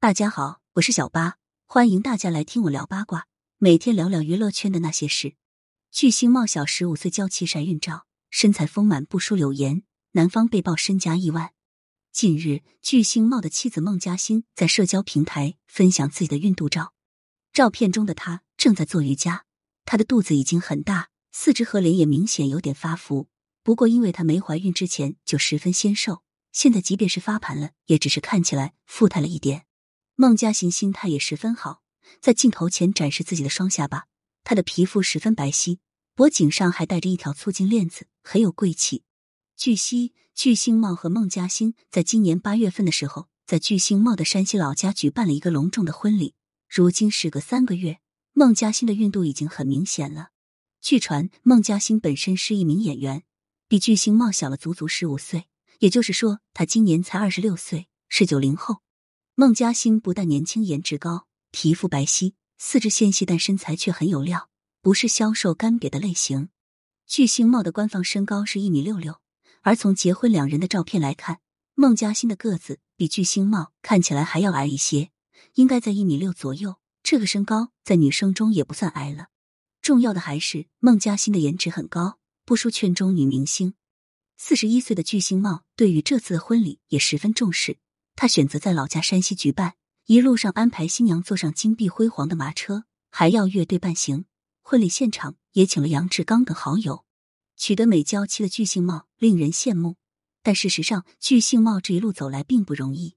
大家好，我是小八，欢迎大家来听我聊八卦，每天聊聊娱乐圈的那些事。巨星茂小十五岁娇妻晒孕照，身材丰满不输柳岩，男方被曝身家亿万。近日，巨星茂的妻子孟嘉欣在社交平台分享自己的孕肚照，照片中的她正在做瑜伽，她的肚子已经很大，四肢和脸也明显有点发福。不过，因为她没怀孕之前就十分纤瘦，现在即便是发盘了，也只是看起来富态了一点。孟嘉欣心态也十分好，在镜头前展示自己的双下巴，她的皮肤十分白皙，脖颈上还戴着一条粗金链子，很有贵气。据悉，巨星茂和孟嘉欣在今年八月份的时候，在巨星茂的山西老家举办了一个隆重的婚礼。如今时隔三个月，孟嘉欣的孕肚已经很明显了。据传，孟嘉欣本身是一名演员，比巨星茂小了足足十五岁，也就是说，他今年才二十六岁，是九零后。孟嘉欣不但年轻、颜值高、皮肤白皙、四肢纤细，但身材却很有料，不是消瘦干瘪的类型。巨星茂的官方身高是一米六六，而从结婚两人的照片来看，孟嘉欣的个子比巨星茂看起来还要矮一些，应该在一米六左右。这个身高在女生中也不算矮了。重要的还是孟嘉欣的颜值很高，不输圈中女明星。四十一岁的巨星茂对于这次的婚礼也十分重视。他选择在老家山西举办，一路上安排新娘坐上金碧辉煌的马车，还要乐队伴行。婚礼现场也请了杨志刚等好友。取得美娇妻的巨星茂令人羡慕，但事实上，巨星茂这一路走来并不容易。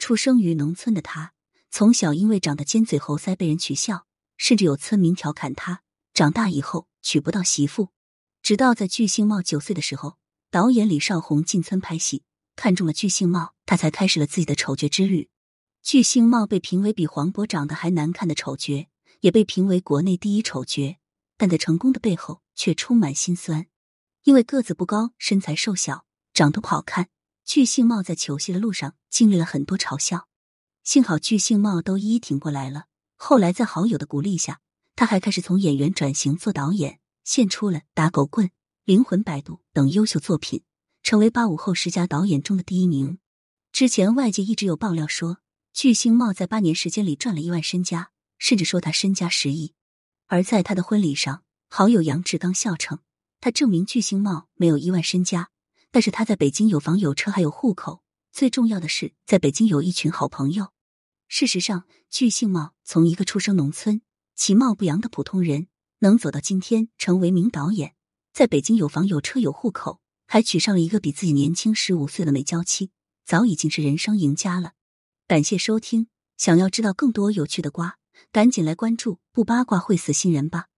出生于农村的他，从小因为长得尖嘴猴腮被人取笑，甚至有村民调侃他长大以后娶不到媳妇。直到在巨星茂九岁的时候，导演李少红进村拍戏。看中了巨星茂，他才开始了自己的丑角之旅。巨星茂被评为比黄渤长得还难看的丑角，也被评为国内第一丑角，但在成功的背后却充满心酸。因为个子不高，身材瘦小，长得不好看，巨星茂在求戏的路上经历了很多嘲笑。幸好巨星茂都一一挺过来了。后来在好友的鼓励下，他还开始从演员转型做导演，献出了《打狗棍》《灵魂摆渡》等优秀作品。成为八五后十佳导演中的第一名。之前外界一直有爆料说，巨星茂在八年时间里赚了亿万身家，甚至说他身家十亿。而在他的婚礼上，好友杨志刚笑称，他证明巨星茂没有亿万身家，但是他在北京有房有车还有户口，最重要的是在北京有一群好朋友。事实上，巨星茂从一个出生农村、其貌不扬的普通人，能走到今天成为名导演，在北京有房有车有户口。还娶上了一个比自己年轻十五岁的美娇妻，早已经是人生赢家了。感谢收听，想要知道更多有趣的瓜，赶紧来关注，不八卦会死新人吧。